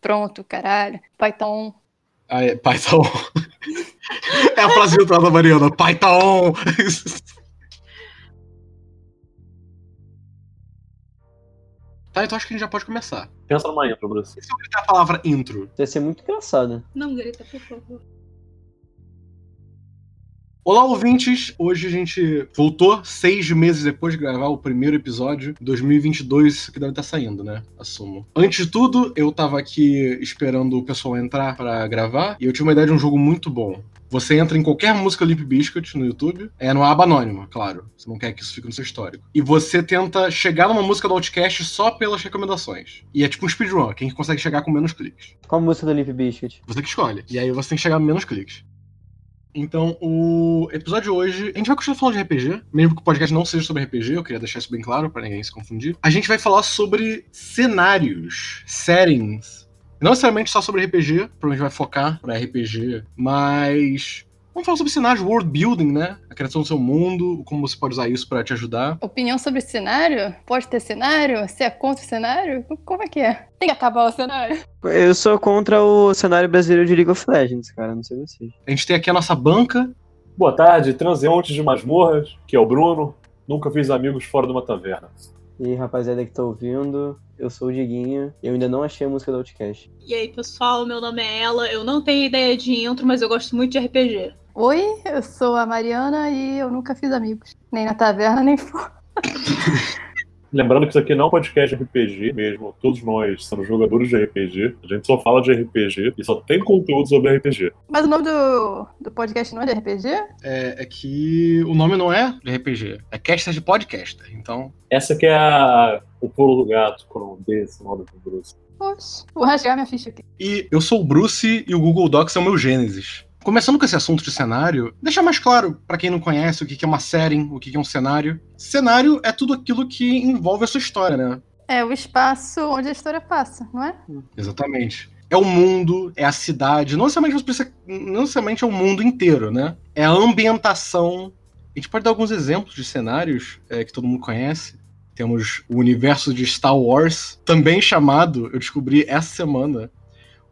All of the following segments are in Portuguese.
Pronto, caralho. Python. Ah, é, Python. é a frase virtual da Mariana. Python. Tá, então acho que a gente já pode começar. Pensa numa intro, Bruce. E se eu gritar a palavra intro? Vai ser muito engraçado. Não grita, por favor. Olá, ouvintes! Hoje a gente voltou seis meses depois de gravar o primeiro episódio. 2022, isso que deve estar saindo, né? Assumo. Antes de tudo, eu tava aqui esperando o pessoal entrar pra gravar e eu tive uma ideia de um jogo muito bom. Você entra em qualquer música Limp Biscuit no YouTube, é no aba anônima, claro. Você não quer que isso fique no seu histórico. E você tenta chegar numa música do Outcast só pelas recomendações. E é tipo um speedrun, quem consegue chegar com menos cliques. Qual música do Limp Biscuit? Você que escolhe. E aí você tem que chegar a menos cliques. Então, o episódio de hoje, a gente vai continuar falando de RPG, mesmo que o podcast não seja sobre RPG, eu queria deixar isso bem claro para ninguém se confundir. A gente vai falar sobre cenários, settings. Não necessariamente só sobre RPG, provavelmente vai focar para RPG, mas Vamos falar sobre cenários, world building, né? A criação do seu mundo, como você pode usar isso para te ajudar. Opinião sobre cenário? Pode ter cenário? Você é contra o cenário? Como é que é? Tem que acabar o cenário. Eu sou contra o cenário brasileiro de League of Legends, cara. Não sei vocês. A gente tem aqui a nossa banca. Boa tarde, transeuntes de masmorras, que é o Bruno. Nunca fiz amigos fora de uma taverna. E rapaziada que tá ouvindo, eu sou o Diguinho e eu ainda não achei a música do Outcast. E aí, pessoal, meu nome é Ela. Eu não tenho ideia de intro, mas eu gosto muito de RPG. Oi, eu sou a Mariana e eu nunca fiz amigos. Nem na taverna, nem fora. Lembrando que isso aqui não é um podcast de RPG mesmo. Todos nós somos jogadores de RPG. A gente só fala de RPG e só tem conteúdo sobre RPG. Mas o nome do, do podcast não é de RPG? É, é que o nome não é de RPG, é caster de podcaster. Então, Essa que é a... o pulo do gato quando desse modo do Bruce. Oxe, vou rasgar minha ficha aqui. E eu sou o Bruce e o Google Docs é o meu Gênesis. Começando com esse assunto de cenário, deixa mais claro pra quem não conhece o que é uma setting, o que é um cenário. Cenário é tudo aquilo que envolve a sua história, né? É o espaço onde a história passa, não é? Exatamente. É o mundo, é a cidade, não necessariamente, você precisa- não necessariamente é o mundo inteiro, né? É a ambientação. A gente pode dar alguns exemplos de cenários é, que todo mundo conhece. Temos o universo de Star Wars, também chamado, eu descobri essa semana,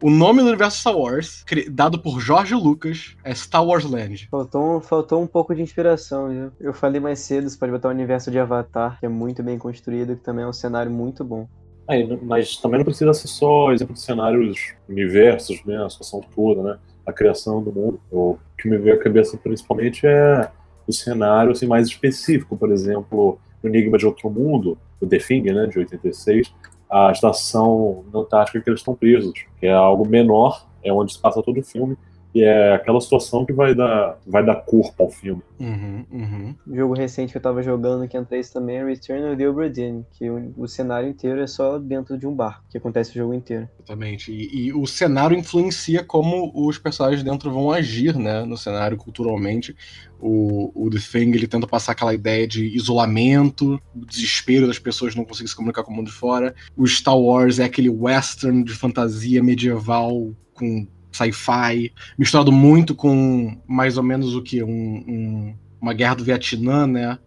o nome do universo Star Wars, dado por George Lucas, é Star Wars Land. Faltou, um- faltou um pouco de inspiração, viu? Eu falei mais cedo, você pode botar o universo de Avatar, que é muito bem construído, que também é um cenário muito bom. N- mas também não precisa ser só exemplo de cenários, universos, né? A situação toda, né? A criação do mundo. O que me veio à cabeça principalmente é o cenário assim, mais específico, por exemplo, o Enigma de Outro Mundo, o The Thing, né, de 86, a estação Antártica que eles estão presos, que é algo menor, é onde se passa todo o filme, e é aquela situação que vai dar, vai dar corpo ao filme. Uhum, uhum. Um jogo recente que eu tava jogando, que entra isso também, é Return of the Obra Dinn, que o, o cenário inteiro é só dentro de um barco, que acontece o jogo inteiro. Exatamente. E, e o cenário influencia como os personagens dentro vão agir, né? No cenário culturalmente. O, o The Thing ele tenta passar aquela ideia de isolamento, o desespero das pessoas não conseguirem se comunicar com o mundo de fora. O Star Wars é aquele western de fantasia medieval com sci-fi, misturado muito com mais ou menos o que? Um, um- uma guerra do Vietnã, né?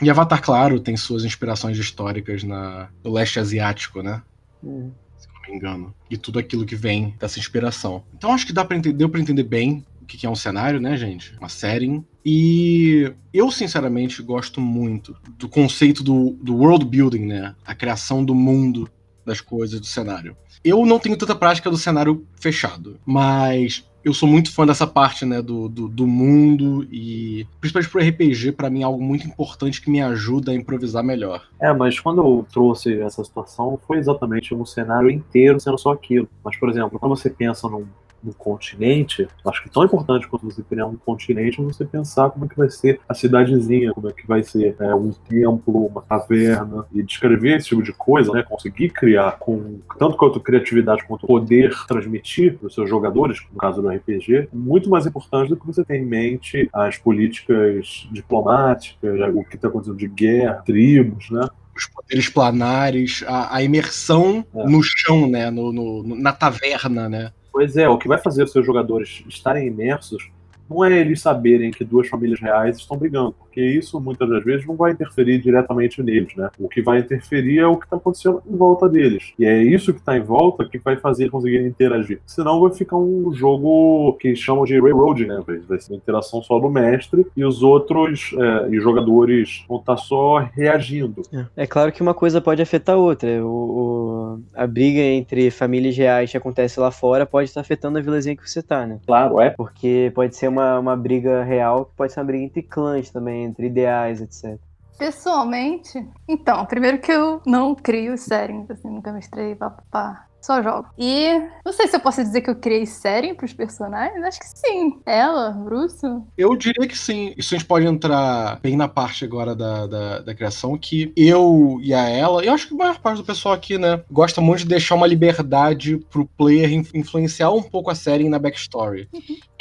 E Avatar, claro, tem suas inspirações históricas na, no leste asiático, né? Hum. se não me engano. E tudo aquilo que vem dessa inspiração. Então acho que dá para entender, deu pra entender bem o que é um cenário, né, gente? Uma setting. E eu, sinceramente, gosto muito do conceito do, do world building, né? A criação do mundo das coisas, do cenário. Eu não tenho tanta prática do cenário fechado, mas eu sou muito fã dessa parte, né, do, do, do mundo e principalmente pro RPG, pra mim é algo muito importante que me ajuda a improvisar melhor. É, mas quando eu trouxe essa situação, foi exatamente um cenário inteiro sendo só aquilo. Mas, por exemplo, quando você pensa num, num continente, acho que é tão importante quanto você criar um continente é você pensar como é que vai ser a cidadezinha, como é que vai ser é, um templo, uma taverna, e descrever esse tipo de coisa, né? Conseguir criar com tanto quanto criatividade quanto poder transmitir para os seus jogadores, no caso do RPG, muito mais importante do que você ter em mente as políticas diplomáticas, o que está acontecendo de guerra, tribos, né? os poderes planares, a, a imersão É. no chão, né? No, no- no- na taverna, né? Pois é, o que vai fazer os seus jogadores estarem imersos não é eles saberem que duas famílias reais estão brigando. porque isso muitas das vezes não vai interferir diretamente neles, né? O que vai interferir é o que está acontecendo em volta deles. E é isso que está em volta que vai fazer eles conseguirem interagir. Senão vai ficar um jogo que chamam de railroad, né? Vai ser uma interação só do mestre e os outros é, e jogadores vão estar tá só reagindo. É claro que uma coisa pode afetar a outra. O, o, a briga entre famílias reais que acontece lá fora pode estar afetando a vilazinha que você tá, né? Claro, é. Porque pode ser uma, uma briga real, que pode ser uma briga entre clãs também, entre ideais, etc. Pessoalmente, então, primeiro que eu não crio settings, assim, nunca mestrei papapá. Só jogo. E não sei se eu posso dizer que eu criei série pros personagens. Acho que sim. Ela, Bruce. Eu diria que sim. Isso a gente pode entrar bem na parte agora da, da, da criação, que eu e a ela, eu acho que a maior parte do pessoal aqui, né, gosta muito de deixar uma liberdade pro player influenciar um pouco a série na backstory.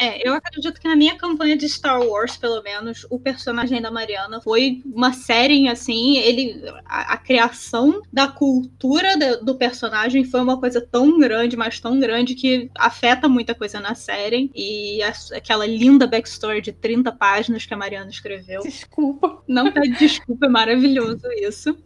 É, eu acredito que na minha campanha de Star Wars, pelo menos, o personagem da Mariana foi uma série, assim, ele. A, a criação da cultura do, do personagem foi uma coisa tão grande, mas tão grande que afeta muita coisa na série. E a, aquela linda backstory de 30 páginas que a Mariana escreveu. Desculpa. Não pede desculpa, é maravilhoso isso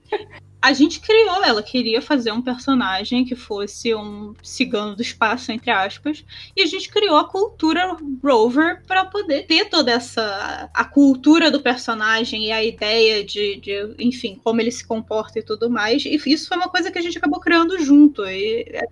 a gente criou, ela queria fazer um personagem que fosse um cigano do espaço, entre aspas, e a gente criou a cultura Rover para poder ter toda essa a cultura do personagem e a ideia de, de, enfim, como ele se comporta e tudo mais. E isso foi uma coisa que a gente acabou criando junto. E é,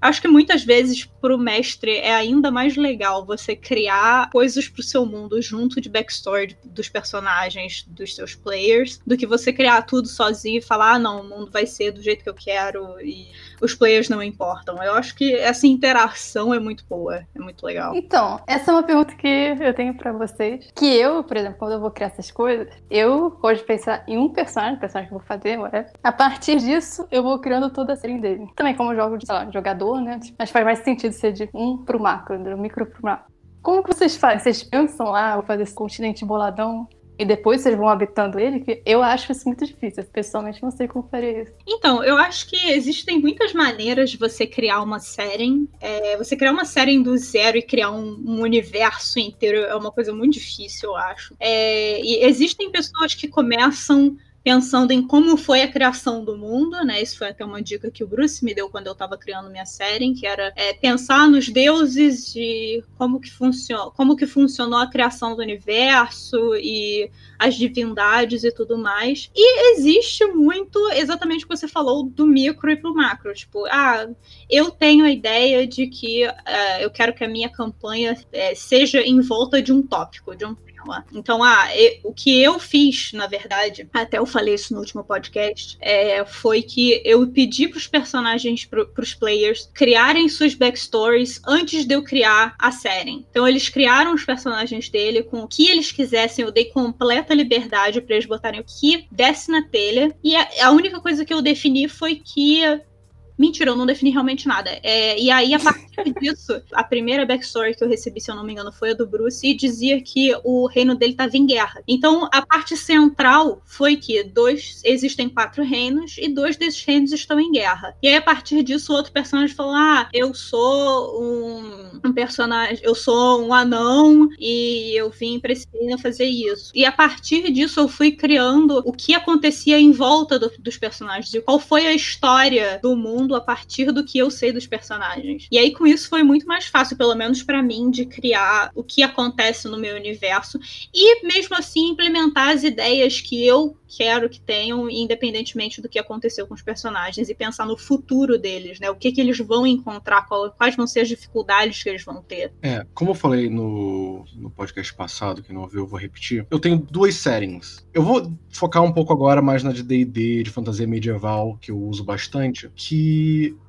Acho que muitas vezes para o mestre é ainda mais legal você criar coisas para o seu mundo junto de backstory dos personagens, dos seus players, do que você criar tudo sozinho e falar, ah, não, o mundo vai ser do jeito que eu quero e os players não importam. Eu acho que essa interação é muito boa, é muito legal. Então, essa é uma pergunta que eu tenho para vocês. Que eu, por exemplo, quando eu vou criar essas coisas, eu de pensar em um personagem, personagem que eu vou fazer, whatever. A partir disso, eu vou criando toda a série dele. Também como jogo de, sei lá, jogador né? Mas faz mais sentido ser de um pro macro, do micro pro macro. Como que vocês fazem? Vocês pensam ah, vou fazer esse continente boladão e depois vocês vão habitando ele, que eu acho isso muito difícil. Pessoalmente, não sei como faria isso. Então, eu acho que existem muitas maneiras de você criar uma série. É, você criar uma série do zero e criar um, um, universo inteiro é uma coisa muito difícil, eu acho. É, e existem pessoas que começam pensando em como foi a criação do mundo, né? Isso foi até uma dica que o Bruce me deu quando eu estava criando minha série, que era é, pensar nos deuses de como que funcionou, como que funcionou a criação do universo e as divindades e tudo mais. E existe muito exatamente o que você falou do micro e pro macro, tipo, ah, eu tenho a ideia de que uh, eu quero que a minha campanha uh, seja em volta de um tópico, de um então, ah, o que eu fiz, na verdade, até eu falei isso no último podcast, é, foi que eu pedi para os personagens, para os players, criarem suas backstories antes de eu criar a série. Então, eles criaram os personagens dele com o que eles quisessem, eu dei completa liberdade para eles botarem o que desse na telha. E a, a única coisa que eu defini foi que Mentira, eu não defini realmente nada. É, e aí, a partir disso, a primeira backstory que eu recebi, se eu não me engano, foi a do Bruce, e dizia que o reino dele estava em guerra. Então, a parte central foi que dois existem quatro reinos e dois desses reinos estão em guerra. E aí, a partir disso, o outro personagem falou: Ah, eu sou um, um personagem, eu sou um anão e eu vim pra esse reino fazer isso. E a partir disso, eu fui criando o que acontecia em volta do, dos personagens, e qual foi a história do mundo mundo a partir do que eu sei dos personagens. E aí com isso foi muito mais fácil, pelo menos para mim, de criar o que acontece no meu universo e mesmo assim implementar as ideias que eu quero que tenham, independentemente do que aconteceu com os personagens, e pensar no futuro deles, né? O que, que eles vão encontrar, quais vão ser as dificuldades que eles vão ter. É, como eu falei no, no podcast passado, que não ouviu, eu vou repetir. Eu tenho duas settings. Eu vou focar um pouco agora mais na de D&D, de fantasia medieval, que eu uso bastante, que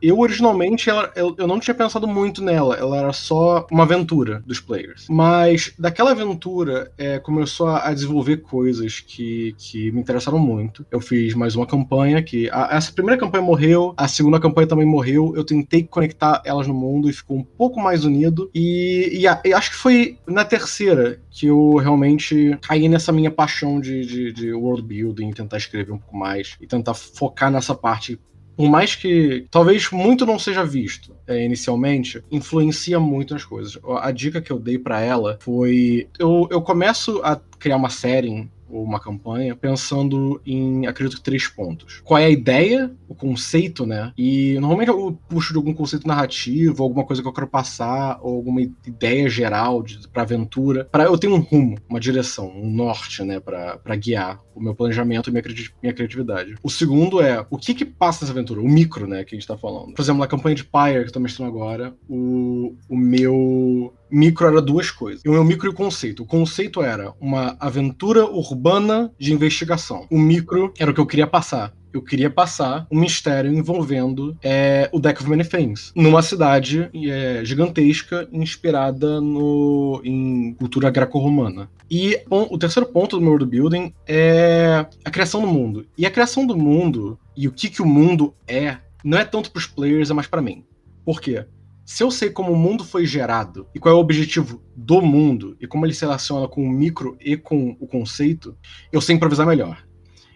eu originalmente, ela, eu, eu não tinha pensado muito nela, ela era só uma aventura dos players. Mas daquela aventura, é, começou a desenvolver coisas que, que me interessaram muito. Eu fiz mais uma campanha que. A, essa primeira campanha morreu, a segunda campanha também morreu. Eu tentei conectar elas no mundo e ficou um pouco mais unido. E, e, a, e acho que foi na terceira que eu realmente caí nessa minha paixão de, de, de world building, tentar escrever um pouco mais e tentar focar nessa parte por mais que talvez muito não seja visto é, inicialmente, influencia muito nas coisas. A dica que eu dei para ela foi: eu, eu começo a criar uma série ou uma campanha, pensando em, acredito que três pontos. Qual é a ideia, o conceito, né? E normalmente eu puxo de algum conceito narrativo, alguma coisa que eu quero passar, ou alguma ideia geral de, pra aventura. Para eu ter um rumo, uma direção, um norte, né, para guiar o meu planejamento e minha, minha criatividade. O segundo é o que que passa nessa aventura, o micro, né, que a gente tá falando. Por exemplo, na campanha de Pyre que eu tô mestrando agora, o, o meu micro era duas coisas. O meu micro e o conceito. O conceito era uma aventura urbana de investigação. O micro era o que eu queria passar eu queria passar um mistério envolvendo é, o Deck of Many Things, numa cidade é, gigantesca inspirada no, em cultura greco-romana. E bom, o terceiro ponto do meu world building é a criação do mundo. E a criação do mundo e o que, que o mundo é, não é tanto para os players, é mais para mim. Por quê? Se eu sei como o mundo foi gerado e qual é o objetivo do mundo e como ele se relaciona com o micro e com o conceito, eu sei improvisar melhor.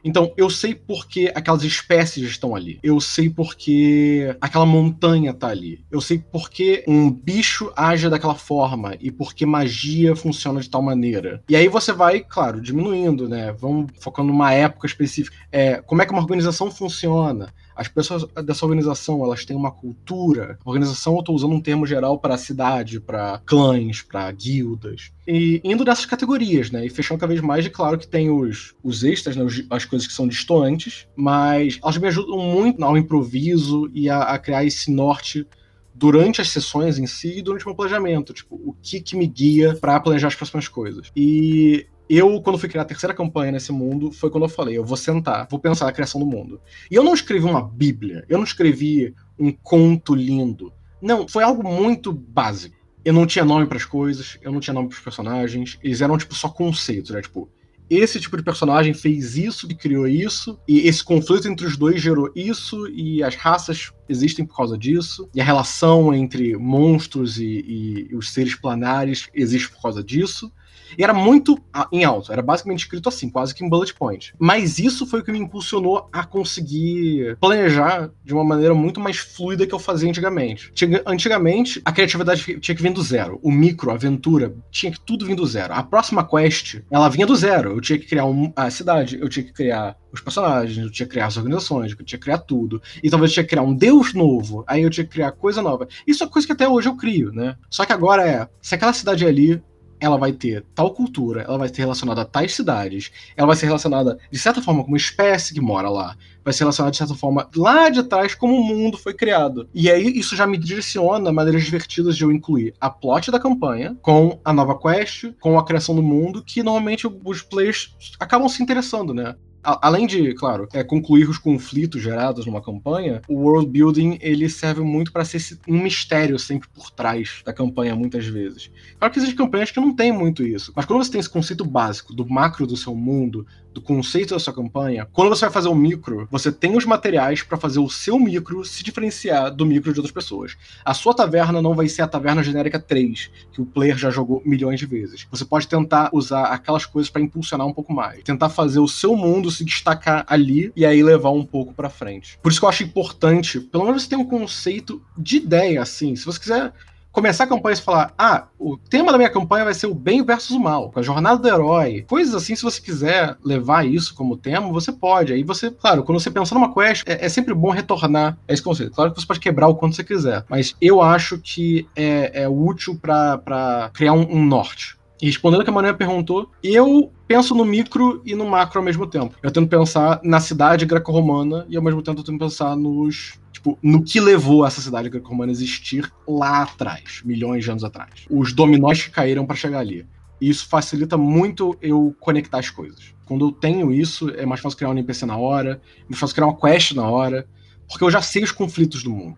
Então, eu sei por que aquelas espécies estão ali. Eu sei por que aquela montanha está ali. Eu sei por que um bicho age daquela forma e por que magia funciona de tal maneira. E aí você vai, claro, diminuindo, né? Vamos focando numa época específica. É, como é que uma organização funciona? As pessoas dessa organização, elas têm uma cultura. Organização, eu estou usando um termo geral para cidade, para clãs, para guildas. E indo dessas categorias, né? E fechando cada vez mais, e claro que tem os, os extras, né? as coisas que são distantes, mas elas me ajudam muito ao improviso e a, a criar esse norte durante as sessões em si e durante o meu planejamento. Tipo, o que, que me guia para planejar as próximas coisas. E eu, quando fui criar a terceira campanha nesse mundo, foi quando eu falei: eu vou sentar, vou pensar a criação do mundo. E eu não escrevi uma Bíblia, eu não escrevi um conto lindo. Não, foi algo muito básico. Eu não tinha nome para as coisas, eu não tinha nome para os personagens, eles eram tipo só conceitos, né? Tipo, esse tipo de personagem fez isso e criou isso, e esse conflito entre os dois gerou isso, e as raças existem por causa disso, e a relação entre monstros e, e, e os seres planares existe por causa disso. E era muito em alto, era basicamente escrito assim, quase que em bullet point. Mas isso foi o que me impulsionou a conseguir planejar de uma maneira muito mais fluida que eu fazia antigamente. Antigamente, a criatividade tinha que vir do zero. O micro, a aventura, tinha que tudo vir do zero. A próxima quest, ela vinha do zero. Eu tinha que criar um, a cidade, eu tinha que criar os personagens, eu tinha que criar as organizações, eu tinha que criar tudo. E talvez eu tinha que criar um deus novo, aí eu tinha que criar coisa nova. Isso é coisa que até hoje eu crio, né? Só que agora é, se aquela cidade é ali, ela vai ter tal cultura, ela vai ser relacionada a tais cidades, ela vai ser relacionada de certa forma com uma espécie que mora lá, vai ser relacionada de certa forma lá de trás como o mundo foi criado. E aí isso já me direciona maneiras divertidas de eu incluir a plot da campanha com a nova quest, com a criação do mundo, que normalmente os players acabam se interessando, né? Além de, claro, é, concluir os conflitos gerados numa campanha, o world building ele serve muito para ser um mistério sempre por trás da campanha, muitas vezes. Claro que existem campanhas que não tem muito isso, mas quando você tem esse conceito básico do macro do seu mundo, do conceito da sua campanha, quando você vai fazer o micro, você tem os materiais para fazer o seu micro se diferenciar do micro de outras pessoas. A sua taverna não vai ser a taverna genérica 3, que o player já jogou milhões de vezes. Você pode tentar usar aquelas coisas para impulsionar um pouco mais, tentar fazer o seu mundo se destacar ali e aí levar um pouco para frente. Por isso que eu acho importante, pelo menos você ter um conceito de ideia assim. Se você quiser começar a campanha e falar: ah, o tema da minha campanha vai ser o bem versus o mal, a jornada do herói. Coisas assim, se você quiser levar isso como tema, você pode. Aí você, claro, quando você pensa numa quest, é, é sempre bom retornar a esse conceito. Claro que você pode quebrar o quanto você quiser, mas eu acho que é, é útil para criar um, um norte. E respondendo o que a Manuel perguntou, eu penso no micro e no macro ao mesmo tempo. Eu tento pensar na cidade greco-romana e ao mesmo tempo eu tento pensar nos tipo, no que levou essa cidade greco-romana a existir lá atrás, milhões de anos atrás. Os dominós que caíram para chegar ali. E isso facilita muito eu conectar as coisas. Quando eu tenho isso, é mais fácil criar um NPC na hora, é mais fácil criar uma quest na hora, porque eu já sei os conflitos do mundo.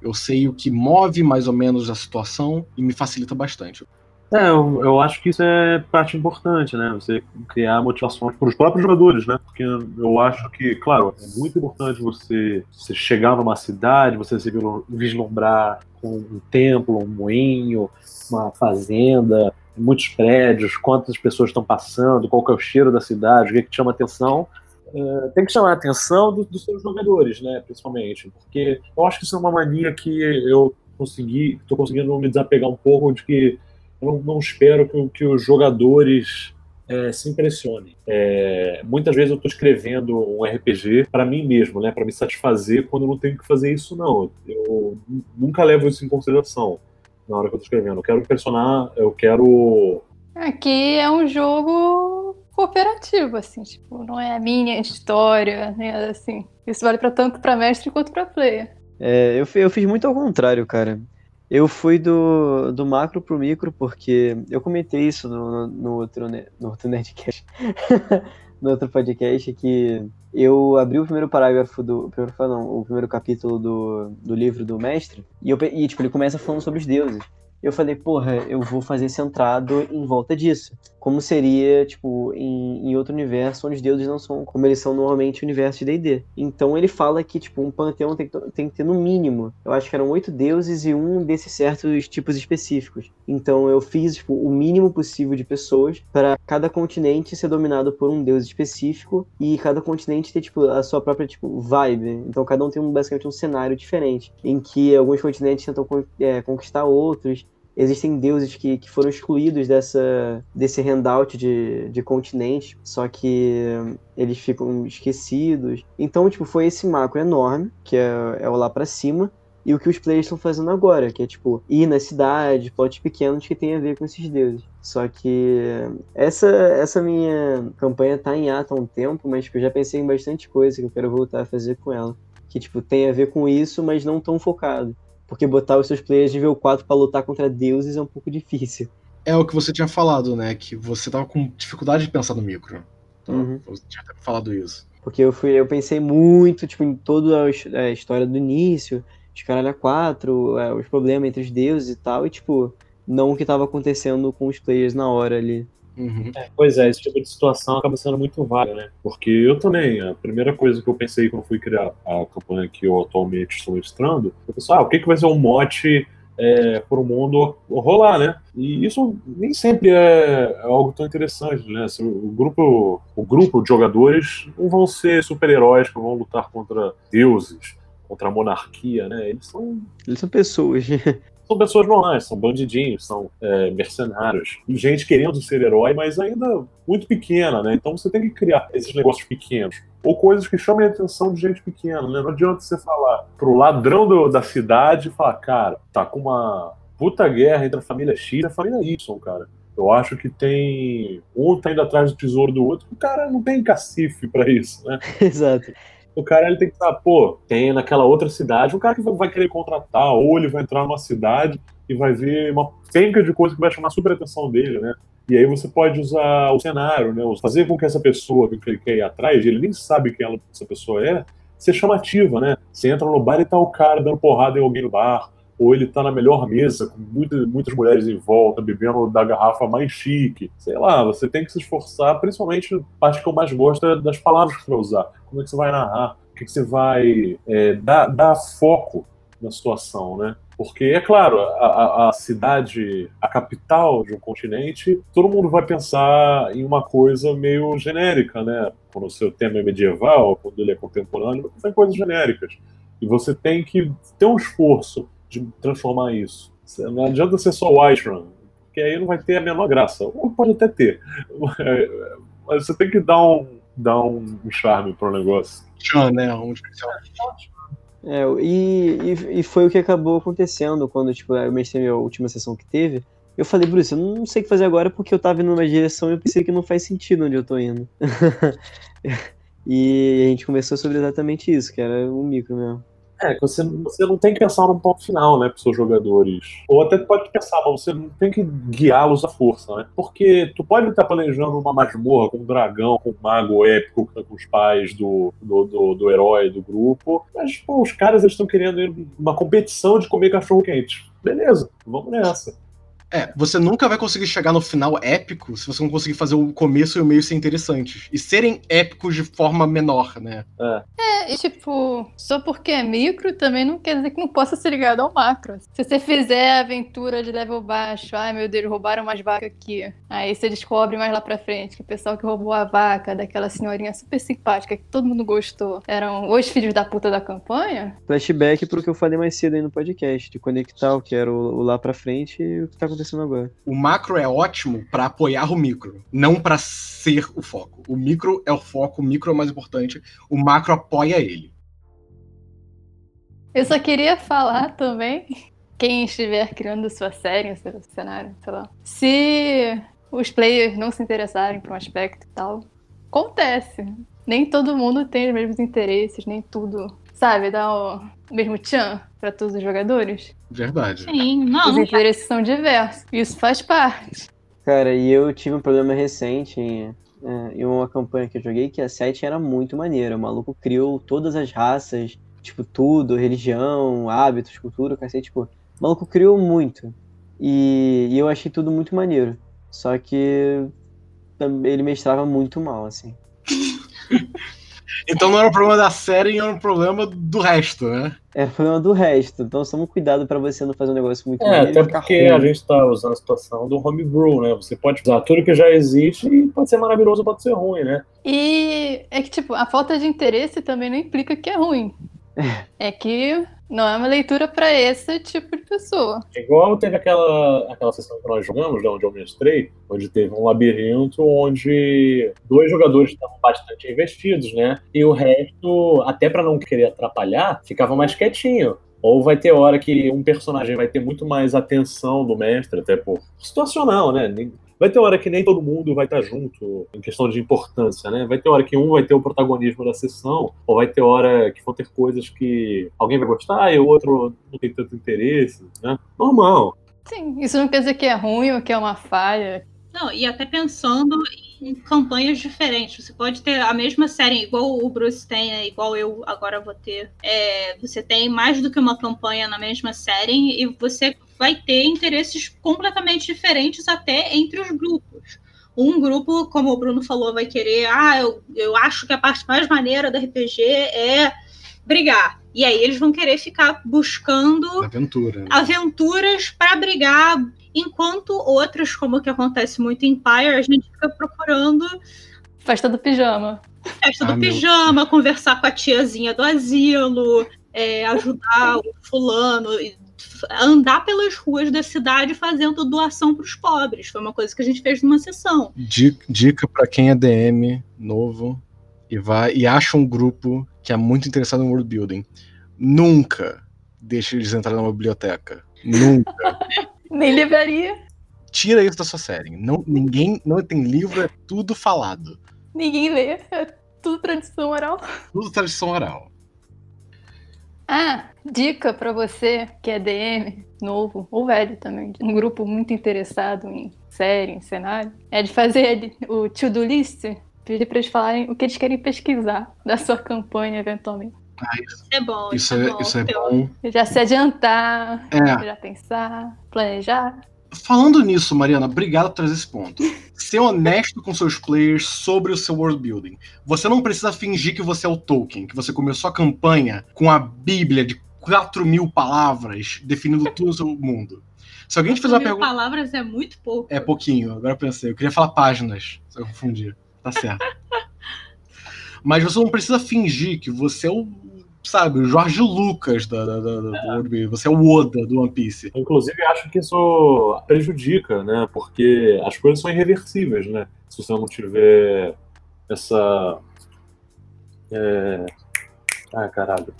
Eu sei o que move mais ou menos a situação e me facilita bastante. É, eu, eu, acho que isso é parte importante, né? Você criar motivações para os próprios jogadores, né? Porque eu acho que, claro, é muito importante você, você chegar numa cidade, você se vislumbrar com um templo, um moinho, uma fazenda, muitos prédios, quantas pessoas estão passando, qual é o cheiro da cidade, o que, é que chama atenção. É, tem que chamar a atenção do, dos seus jogadores, né? Principalmente, porque eu acho que isso é uma mania que eu consegui, estou conseguindo me desapegar um pouco de que eu não espero que, que os jogadores é, se impressione. É, muitas vezes eu estou escrevendo um RPG para mim mesmo, né, para me satisfazer quando eu não tenho que fazer isso, não. Eu nunca levo isso em consideração na hora que eu estou escrevendo. Eu quero personar, eu quero. Aqui é um jogo cooperativo, assim, tipo, não é a minha história, né, assim. Isso vale para tanto para mestre quanto para player. É, eu, eu fiz muito ao contrário, cara. Eu fui do, do macro pro micro, porque eu comentei isso no, no, outro, no outro Nerdcast, no outro podcast, que eu abri o primeiro parágrafo do. Primeiro, não, o primeiro capítulo do, do livro do mestre, e, eu, e tipo, ele começa falando sobre os deuses eu falei, porra, eu vou fazer centrado em volta disso. Como seria, tipo, em, em outro universo onde os deuses não são como eles são normalmente no universo de D&D. Então ele fala que, tipo, um panteão tem, tem que ter no mínimo, eu acho que eram oito deuses e um desses certos tipos específicos. Então eu fiz, tipo, o mínimo possível de pessoas para cada continente ser dominado por um deus específico e cada continente ter, tipo, a sua própria, tipo, vibe. Então cada um tem um, basicamente um cenário diferente, em que alguns continentes tentam é, conquistar outros, existem deuses que, que foram excluídos dessa, desse handout de, de continente, só que eles ficam esquecidos. Então, tipo, foi esse macro enorme, que é, é o lá para cima, e o que os players estão fazendo agora, que é tipo ir na cidade, plots pequenos que tem a ver com esses deuses. Só que essa essa minha campanha tá em ato há um tempo, mas tipo, eu já pensei em bastante coisa que eu quero voltar a fazer com ela. Que tipo, tem a ver com isso, mas não tão focado. Porque botar os seus players de nível 4 para lutar contra deuses é um pouco difícil. É o que você tinha falado, né? Que você tava com dificuldade de pensar no micro. Então, Uhum. Você tinha até falado isso. Porque eu fui, eu pensei muito, tipo, em toda a his- a história do início, de Caralho a 4, é, os problemas entre os deuses e tal, e tipo, não o que tava acontecendo com os players na hora ali. Uhum. É, pois é, esse tipo de situação acaba sendo muito vaga, né? Porque eu também, a primeira coisa que eu pensei quando fui criar a campanha que eu atualmente estou mestrando, eu pensei, ah, o que, que vai ser um mote é, para o mundo rolar, né? E isso nem sempre é, é algo tão interessante, né? Se o grupo, o grupo de jogadores não vão ser super-heróis que vão lutar contra deuses, contra a monarquia, né? Eles são Eles são pessoas. são pessoas normais, são bandidinhos, são é, mercenários, gente querendo ser herói, mas ainda muito pequena, né? Então você tem que criar esses negócios pequenos. Ou coisas que chamem a atenção de gente pequena, né? Não adianta você falar pro ladrão do- da cidade e falar, cara, tá com uma puta guerra entre a família X e a família Y, cara. Eu acho que tem. Um tá indo atrás do tesouro do outro, o cara não tem cacife pra isso, né? Exato. O cara ele tem que estar, pô, tem naquela outra cidade um cara que vai querer contratar, ou ele vai entrar numa cidade e vai ver uma penca de coisa que vai chamar super atenção dele, né? E aí você pode usar o cenário, né? Fazer com que essa pessoa que ele quer ir atrás, ele nem sabe quem ela- essa pessoa é, ser chamativa, né? Você entra no bar e tá o cara dando porrada em alguém no bar, ou ele tá na melhor mesa, com muitas, muitas mulheres em volta, bebendo da garrafa mais chique. Sei lá, você tem que se esforçar, principalmente a parte que eu mais gosto é das palavras que você vai usar. Como é que você vai narrar? O que, que você vai é, dar, dar foco na situação, né? Porque, é claro, a, a- cidade, a capital de um continente, todo mundo vai pensar em uma coisa meio genérica, né? Quando o seu tema é medieval, quando ele é contemporâneo, são coisas genéricas. E você tem que ter um esforço de transformar isso. Não adianta ser só Whiterun, porque aí não vai ter a menor graça. Ou pode até ter. Mas você tem que dar um, dar um charme pro negócio. Tchan, né? Um especial. É, e, e, e foi o que acabou acontecendo quando, tipo, eu mestrei a última sessão que teve. Eu falei, Bruce, eu não sei o que fazer agora porque eu tava indo numa direção e eu pensei que não faz sentido onde eu tô indo. e a gente conversou sobre exatamente isso, que era o micro mesmo. É, que você, você não tem que pensar no ponto final, né, pros seus jogadores. Ou até pode pensar, mas você não tem que guiá-los à força, né? Porque tu pode estar planejando uma masmorra com um dragão, com um mago épico tá com os pais do, do, do, do herói do grupo, mas, pô, os caras estão querendo uma competição de comer cachorro-quente. Beleza, vamos nessa. É, você nunca vai conseguir chegar no final épico se você não conseguir fazer o começo e o meio ser interessantes. E serem épicos de forma menor, né? É, e tipo, só porque é micro também não quer dizer que não possa ser ligado ao macro. Se você fizer a aventura de level baixo, ai meu Deus, roubaram umas vacas aqui. Aí você descobre mais lá pra frente que o pessoal que roubou a vaca daquela senhorinha super simpática que todo mundo gostou eram os filhos da puta da campanha. Flashback pro que eu falei mais cedo aí no podcast, de conectar o que era o, o lá pra frente e o que tá acontecendo acontecendo agora. O macro é ótimo pra apoiar o micro, não pra ser o foco. O micro é o foco, o micro é o mais importante, o macro apoia ele. Eu só queria falar também, quem estiver criando sua série, seu cenário, sei lá, se os players não se interessarem por um aspecto e tal, acontece. Nem todo mundo tem os mesmos interesses, nem tudo, sabe, dá o mesmo tchan pra todos os jogadores. Verdade. Sim, Os não. interesses são diversos. Isso faz parte. Cara, e eu tive um problema recente em, é, em uma campanha que eu joguei que a setting era muito maneira. O maluco criou todas as raças, tipo, tudo, religião, hábitos, cultura, cacete, tipo, o maluco criou muito. E, e eu achei tudo muito maneiro. Só que ele mestrava muito mal, assim. Então não era um problema da série, era um problema do resto, né? Era problema do resto. Então toma cuidado pra você não fazer um negócio muito É, até porque ruim. a gente tá usando a situação do homebrew, né? Você pode usar tudo que já existe e pode ser maravilhoso, pode ser ruim, né? E é que, tipo, a falta de interesse também não implica que é ruim. É que não é uma leitura pra esse tipo de pessoa. Igual teve aquela, aquela sessão que nós jogamos, né, onde eu mestrei, onde teve um labirinto onde dois jogadores estavam bastante investidos, né? E o resto, até pra não querer atrapalhar, ficava mais quietinho. Ou vai ter hora que um personagem vai ter muito mais atenção do mestre, até por situacional, né? Vai ter hora que nem todo mundo vai estar junto em questão de importância, né? Vai ter hora que um vai ter o protagonismo da sessão, ou vai ter hora que vão ter coisas que alguém vai gostar e o outro não tem tanto interesse, né? Normal. Sim, isso não quer dizer que é ruim ou que é uma falha. Não, e até pensando em campanhas diferentes. Você pode ter a mesma série, igual o Bruce tem, né, igual eu agora vou ter. É, você tem mais do que uma campanha na mesma série e você vai ter interesses completamente diferentes até entre os grupos. Um grupo, como o Bruno falou, vai querer, ah, eu, eu acho que a parte mais maneira do RPG é brigar. E aí eles vão querer ficar buscando Aventura. né? aventuras para brigar, enquanto outros, como o que acontece muito em Empire, a gente fica procurando Festa do pijama. festa do Ah, meu. pijama, conversar com a tiazinha do asilo, é, ajudar o fulano, andar pelas ruas da cidade fazendo doação para os pobres. Foi uma coisa que a gente fez numa sessão. Di- Dica pra quem é DM novo e vai e acha um grupo que é muito interessado em world building. Nunca deixe eles entrarem numa biblioteca. Nunca. Nem livraria. Tira isso da sua série. Não, ninguém não tem livro, é tudo falado. Ninguém lê. É tudo tradição oral. Tudo tradição oral. Ah, dica pra você que é DM, novo ou velho também, um grupo muito interessado em série, em cenário, é de fazer o to-do list, pedir pra eles falarem o que eles querem pesquisar da sua campanha, eventualmente. Isso é bom. Isso é, bom. isso é Eu- bom. Já se adiantar, É. já pensar, planejar. Falando nisso, Mariana, obrigado por trazer esse ponto. Ser honesto com seus players sobre o seu world building. Você não precisa fingir que você é o Tolkien, que você começou a campanha com a Bíblia de 4 mil palavras definindo tudo o seu mundo. Se alguém te fizer uma Mil pergunta. palavras é muito pouco. É pouquinho, agora eu pensei. Eu queria falar páginas, se eu confundir. Tá certo. Mas você não precisa fingir que você é o, sabe, o Jorge Lucas da, da, da, da- do Building. Você é o Oda do One Piece. Inclusive, acho que isso prejudica, né? Porque as coisas são irreversíveis, né? Se você não tiver essa. É... Ah, caralho.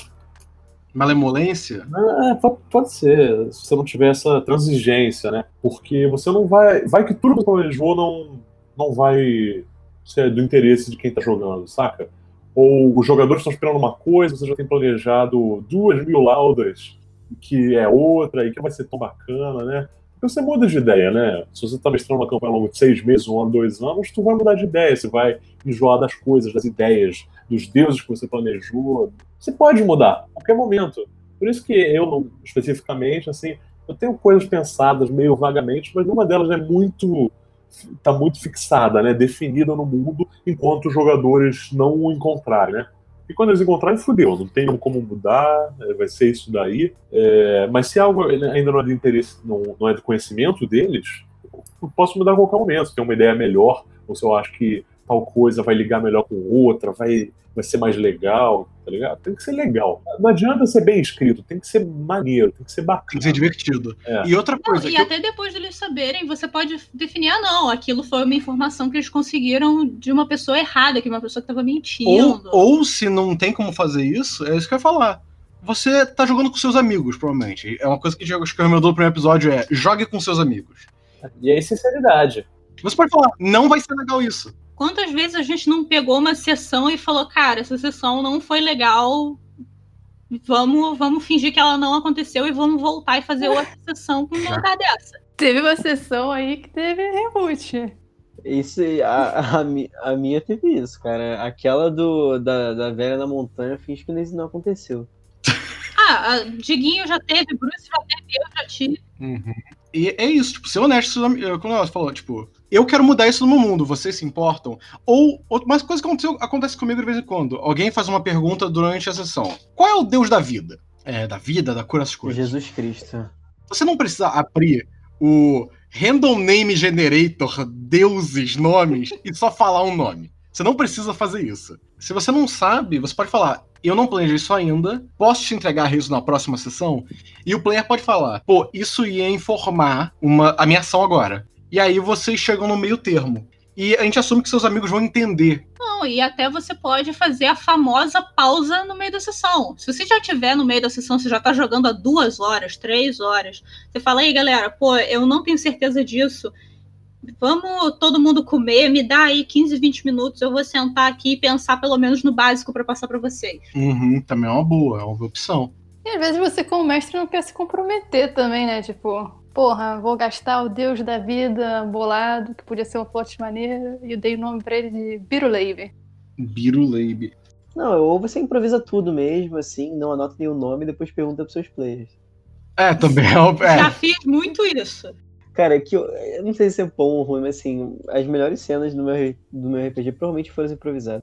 Malemolência? É, pode, ser, se você não tiver essa transigência, né? Porque você não vai. Vai que tudo que você planejou não, não vai ser do interesse de quem tá jogando, saca? Ou os jogadores estão esperando uma coisa, você já tem planejado duas mil laudas, que é outra, e que vai ser tão bacana, né? Porque você muda de ideia, né? Se você tá mestrando uma campanha ao longo de seis meses, um ano, dois anos, tu vai mudar de ideia, você vai enjoar das coisas, das ideias, dos deuses que você planejou. Você pode mudar a qualquer momento. Por isso que eu, especificamente, assim, eu tenho coisas pensadas meio vagamente, mas uma delas é muito tá muito fixada, né, definida no mundo, enquanto os jogadores não o encontrarem, né? E quando eles encontrarem, fudeu, não tem como mudar, é, vai ser isso daí. É, mas se algo ainda não é de interesse, não, não é do conhecimento deles, eu posso mudar a qualquer momento. Se tem uma ideia melhor, ou se eu acho que tal coisa vai ligar melhor com outra, vai, vai ser mais legal, tá ligado? Tem que ser legal. Não adianta ser bem escrito, tem que ser maneiro, tem que ser bacana. Tem que ser divertido. É. E outra Não, coisa. e que eu- até depois deles saberem, você pode definir, ah, não, aquilo foi uma informação que eles conseguiram de uma pessoa errada, que uma pessoa que tava Ou, mentindo. ou se não tem como fazer isso, é isso que eu ia falar. Você tá jogando com seus amigos, provavelmente. É uma coisa que o Diego recomendou no primeiro episódio é jogue com seus amigos. E aí, sinceridade. Você pode falar, não vai ser legal isso. Quantas vezes a gente não pegou uma sessão e falou, cara, essa sessão não foi legal, vamos, vamos fingir que ela não aconteceu e vamos voltar e fazer outra sessão com uma lugar dessa. Teve uma sessão aí que teve reboot. Isso, a, a, a minha teve isso, cara. Aquela do, da, da velha na montanha, finge que isso não aconteceu. Ah, a Diguinho já teve, Bruce já teve, eu já tive. E é isso, tipo, ser honesto, com como ela falou, tipo, eu quero mudar isso no meu mundo, vocês se importam? Ou, uma coisa que acontece comigo de vez em quando, alguém faz uma pergunta durante a sessão. Qual é o deus da vida? É, da vida, da cura, essas coisas. Jesus Cristo. Você não precisa abrir o Random Name Generator, deuses, nomes, e só falar um nome. Você não precisa fazer isso. Se você não sabe, você pode falar, eu não planejei isso ainda, posso te entregar isso na próxima sessão? E o player pode falar, pô, isso ia informar uma, a minha ação agora. E aí vocês chegam no meio termo. E a gente assume que seus amigos vão entender. Não, e até você pode fazer a famosa pausa no meio da sessão. Se você já tiver no meio da sessão, você já tá jogando há duas horas, três horas. Você fala, aí galera, pô, eu não tenho certeza disso. Vamos todo mundo comer, me dá aí 15, 20 minutos, eu vou sentar aqui e pensar pelo menos no básico pra passar pra vocês. Uhum, também é uma boa, é uma boa opção. E às vezes você, como mestre, não quer se comprometer também, né? Tipo, porra, vou gastar o deus da vida bolado, que podia ser uma plot maneira, e eu dei o nome pra ele de Birulave. Biruleibe. Não, ou você improvisa tudo mesmo, assim, não anota nenhum nome e depois pergunta pros seus players. É, também é, é. Já fiz muito isso. Cara, que eu, eu não sei se é bom ou ruim, mas assim, as melhores cenas do meu, do meu RPG provavelmente foram improvisadas.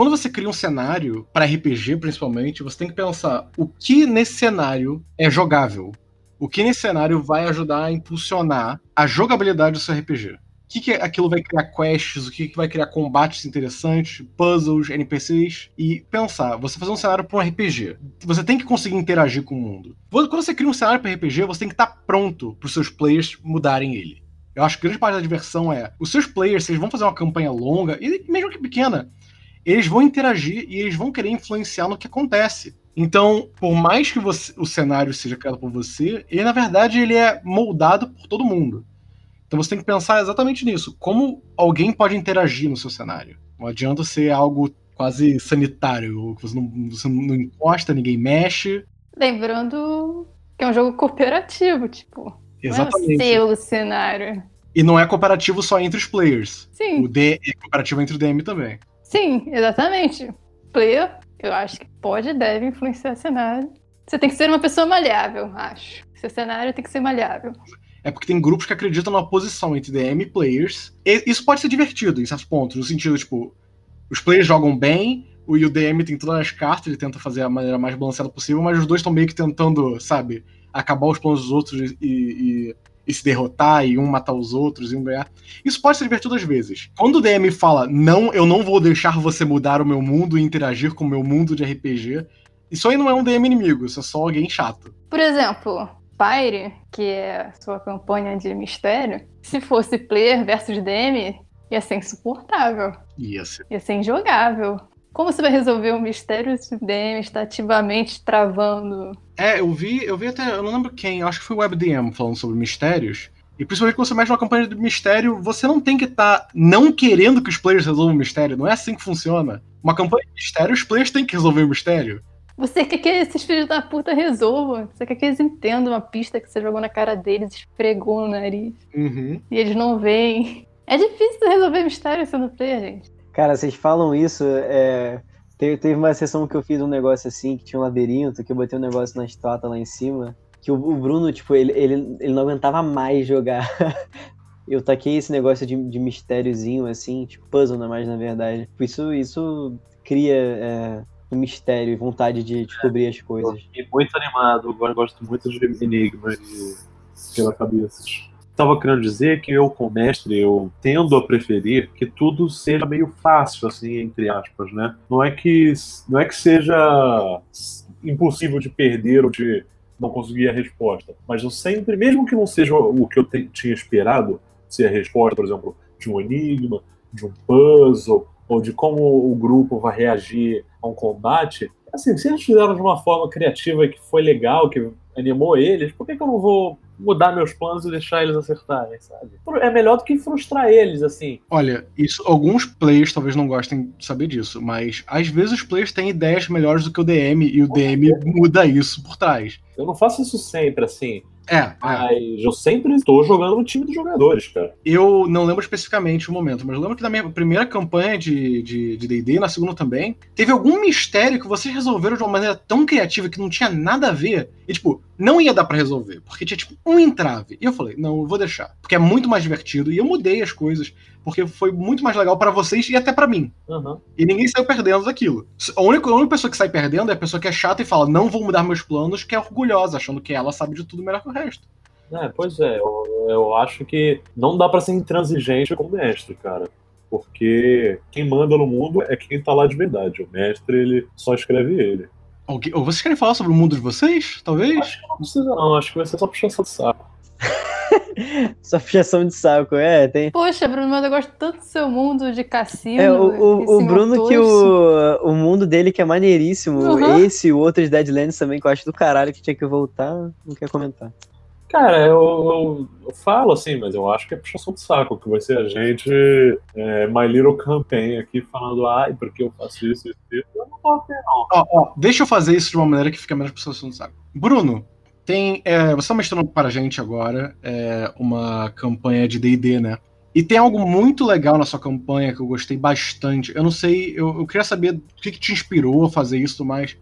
Quando você cria um cenário para RPG, principalmente, você tem que pensar o que nesse cenário é jogável. O que nesse cenário vai ajudar a impulsionar a jogabilidade do seu RPG. O que, que aquilo vai criar quests, o que, que vai criar combates interessantes, puzzles, NPCs. E pensar, você fazer um cenário para um RPG. Você tem que conseguir interagir com o mundo. Quando você cria um cenário para RPG, você tem que estar pronto para os seus players mudarem ele. Eu acho que grande parte da diversão é os seus players, se eles vão fazer uma campanha longa, e mesmo que pequena, eles vão interagir e eles vão querer influenciar no que acontece. Então, por mais que você- o cenário seja criado por você, ele na verdade ele é moldado por todo mundo. Então você tem que pensar exatamente nisso. Como alguém pode interagir no seu cenário? Não adianta ser algo quase sanitário, que você não, você não encosta, ninguém mexe. Lembrando que é um jogo cooperativo, tipo, não é o Exatamente. seu cenário. E não é cooperativo só entre os players. Sim, O D é cooperativo entre o DM também. Sim, exatamente. Player, eu acho que pode e deve influenciar cenário. Você tem que ser uma pessoa malhável, acho. Seu cenário tem que ser malhável. É porque tem grupos que acreditam na oposição entre DM e players. E isso pode ser divertido em certos pontos, no sentido, tipo, os players jogam bem, o o DM tem todas as cartas, ele tenta fazer a maneira mais balanceada possível, mas os dois estão meio que tentando, sabe, acabar os planos dos outros e, e- e se derrotar, e um matar os outros e um ganhar. Isso pode ser divertido às vezes. Quando o DM fala, não, eu não vou deixar você mudar o meu mundo e interagir com o meu mundo de RPG, isso aí não é um DM inimigo, isso é só alguém chato. Por exemplo, Pyre, que é a sua campanha de mistério, se fosse player versus DM, ia ser insuportável. Yes. Ia ser injogável. Como você vai resolver um mistério se o DM está ativamente travando? É, eu vi, eu vi até, eu não lembro quem, acho que foi o WebDM falando sobre mistérios. E principalmente quando você mexe numa campanha de mistério, você não tem que estar não querendo que os players resolvam o mistério. Não é assim que funciona. Uma campanha de mistério, os players têm que resolver o mistério. Você quer que esses filhos da puta resolvam. Você quer que eles entendam a pista que você jogou na cara deles, esfregou no nariz. Uhum. E eles não veem. É difícil resolver mistério sendo player, gente. Cara, vocês falam isso, é... Teve, uma sessão que eu fiz um negócio assim, que tinha um labirinto, que eu botei um negócio na estátua lá em cima, que o, Bruno, tipo, ele, ele, ele não aguentava mais jogar. eu taquei esse negócio de, de mistériozinho, assim, tipo, puzzle na mais, na verdade. Isso, isso cria é, um mistério e vontade de descobrir as coisas. Fiquei muito animado, eu gosto muito de enigmas de quebra-cabeças. Estava querendo dizer que eu, como mestre, eu tendo a preferir que tudo seja meio fácil, assim, entre aspas, né? Não é que, não é que seja impossível de perder ou de não conseguir a resposta, mas eu sempre, mesmo que não seja o que eu tinha esperado, ser a resposta, por exemplo, de um enigma, de um puzzle, ou de como o grupo vai reagir a um combate, assim, se eles fizeram de uma forma criativa que foi legal, que animou eles, por que, que eu não vou mudar meus planos e deixar eles acertarem, sabe? É melhor do que frustrar eles, assim. Olha, isso alguns players talvez não gostem de saber disso, mas às vezes os players têm ideias melhores do que o DM e o DM muda isso por trás. Eu não faço isso sempre, assim. É, é. Mas eu sempre estou jogando no time dos jogadores, cara. Eu não lembro especificamente o momento, mas eu lembro que na minha primeira campanha de D&D, de, de na segunda também, teve algum mistério que vocês resolveram de uma maneira tão criativa que não tinha nada a ver. E, tipo, não ia dar para resolver, porque tinha, tipo, um entrave. E eu falei, não, eu vou deixar, porque é muito mais divertido. E eu mudei as coisas, porque foi muito mais legal para vocês e até para mim. Uhum. E ninguém saiu perdendo daquilo. A única, a única pessoa que sai perdendo é a pessoa que é chata e fala, não vou mudar meus planos, que é orgulhosa, achando que ela sabe de tudo melhor que o resto. É, pois é, eu, eu acho que não dá para ser intransigente com o mestre, cara. Porque quem manda no mundo é quem tá lá de verdade. O mestre, ele só escreve ele. Ou vocês querem falar sobre o mundo de vocês, talvez? Acho que não precisa, não. Acho que vai ser só de saco. só puxação de saco, é, tem. Poxa, Bruno, mas eu gosto tanto do seu mundo de cassino. É, o, o, o Bruno, que o, o mundo dele que é maneiríssimo. Uhum. Esse e o outro de Deadlands também, que eu acho do caralho que tinha que voltar, não quer comentar. Cara, eu, eu, eu, falo assim, mas eu acho que é puxação de saco, que vai ser a gente, é, My Little Campaign aqui, falando, ai, porque eu faço isso, isso, isso. Eu não tô afim, não. Ó, ó, deixa eu fazer isso de uma maneira que fica menos puxação de saco. Bruno, tem, é, você tá mostrando para a gente agora é, uma campanha de D&D, né? E tem algo muito legal na sua campanha que eu gostei bastante. Eu não sei, eu, eu queria saber o que, que te inspirou a fazer isso, mas...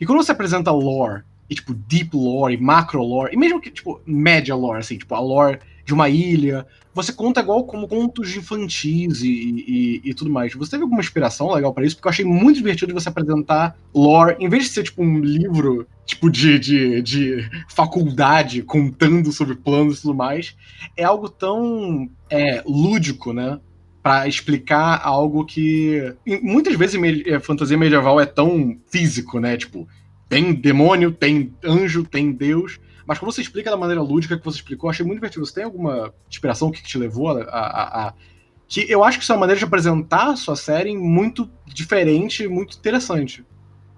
E quando você apresenta lore, e tipo deep lore, e macro lore, e mesmo que tipo média lore, assim, tipo a lore de uma ilha, você conta igual como contos infantis e, e, e tudo mais. Você teve alguma inspiração legal para isso? Porque eu achei muito divertido você apresentar lore, em vez de ser tipo um livro tipo de, de, de faculdade contando sobre planos e tudo mais, é algo tão é, lúdico, né? para explicar algo que muitas vezes a fantasia medieval é tão físico, né? Tipo, tem demônio, tem anjo, tem Deus. Mas quando você explica da maneira lúdica que você explicou, achei muito divertido. Você tem alguma inspiração que te levou a, a, a, que eu acho que isso é uma maneira de apresentar a sua série muito diferente, muito interessante.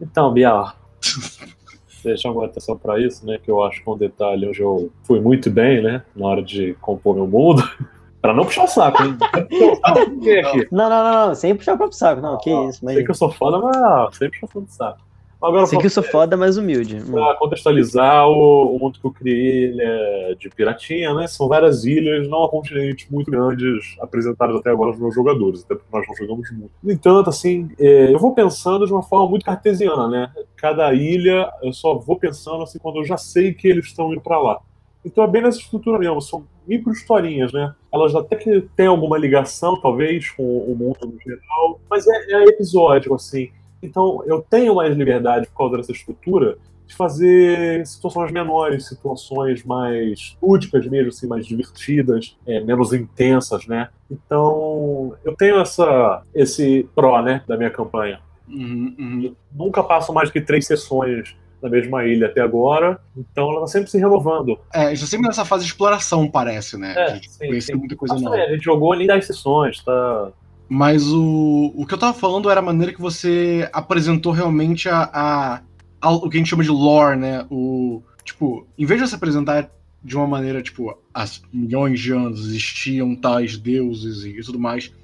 Então, Biar, você chamou atenção para isso, né? Que eu acho que é um detalhe onde eu fui muito bem, né? Na hora de compor meu mundo. Pra não puxar o saco, hein? Não, não, não, não, sem puxar o próprio saco, não, que isso. Mas... Sei que eu sou foda, mas sem puxar o saco. Agora, Sei que eu sou foda, mas humilde. Pra contextualizar, o, o, mundo que eu criei ele é de piratinha, né? São várias ilhas, não há continentes muito grandes apresentados até agora aos meus jogadores, até porque nós não jogamos muito. No entanto, assim, é, eu vou pensando de uma forma muito cartesiana, né? Cada ilha, eu só vou pensando assim quando eu já sei que eles estão indo para lá. Então é bem nessa estrutura mesmo, são micro historinhas, né? Elas até que têm alguma ligação, talvez, com o mundo no geral, mas é, é episódico, assim. Então, eu tenho mais liberdade por causa dessa estrutura de fazer situações menores, situações mais lúdicas mesmo, assim, mais divertidas, é, menos intensas, né? Então, eu tenho essa, esse pró, né, da minha campanha. Uhum, uhum. Nunca passo mais que três sessões na mesma ilha até agora, então ela tá sempre se renovando. É, já sempre nessa fase de exploração, parece, né? É, de sim, conhecer sim. muita coisa nova. É, a gente jogou ali 10 sessões, tá mas o, o que eu tava falando era a maneira que você apresentou realmente a, a, a, o que a gente chama de lore, né? O, tipo, em vez de você apresentar de uma maneira, tipo, há milhões de anos existiam tais deuses e tudo mais,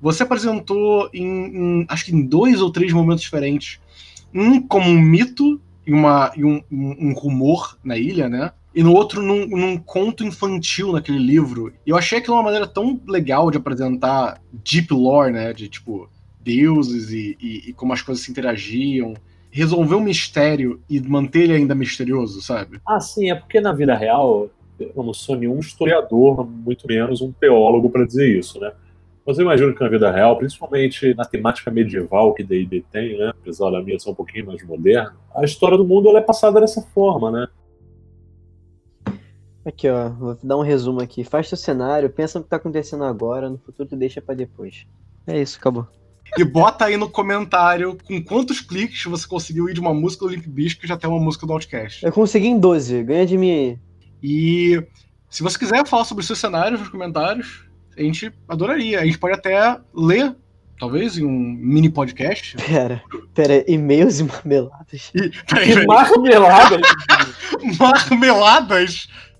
você apresentou em, em acho que em dois ou três momentos diferentes. Um como um mito e, uma, e um, um, um rumor na ilha, né? E no outro num, num, conto infantil naquele livro. E eu achei aquilo uma maneira tão legal de apresentar deep lore, né? De tipo, deuses e, e, e como as coisas se interagiam. Resolver um mistério e manter ele ainda misterioso, sabe? Ah, sim, é porque na vida real eu não sou nenhum historiador, muito menos um teólogo para dizer isso, né? Mas eu imagino que na vida real, principalmente na temática medieval que D&D tem, né? Apesar da minha ser um pouquinho mais moderna, a história do mundo é passada dessa forma, né? Aqui, ó, vou dar um resumo aqui. Faz teu cenário, pensa no que tá acontecendo agora, no futuro tu deixa pra depois. É isso, acabou. E bota aí no comentário com quantos cliques você conseguiu ir de uma música do Limp Bizkit já até uma música do Outcast. Eu consegui em 12, ganha de mim aí. E se você quiser falar sobre os seus cenários nos comentários, a gente adoraria. A gente pode até ler, talvez, em um mini podcast. Pera, pera, e-mails e marmeladas. E, peraí, Que peraí. marmelada! Marmeladas?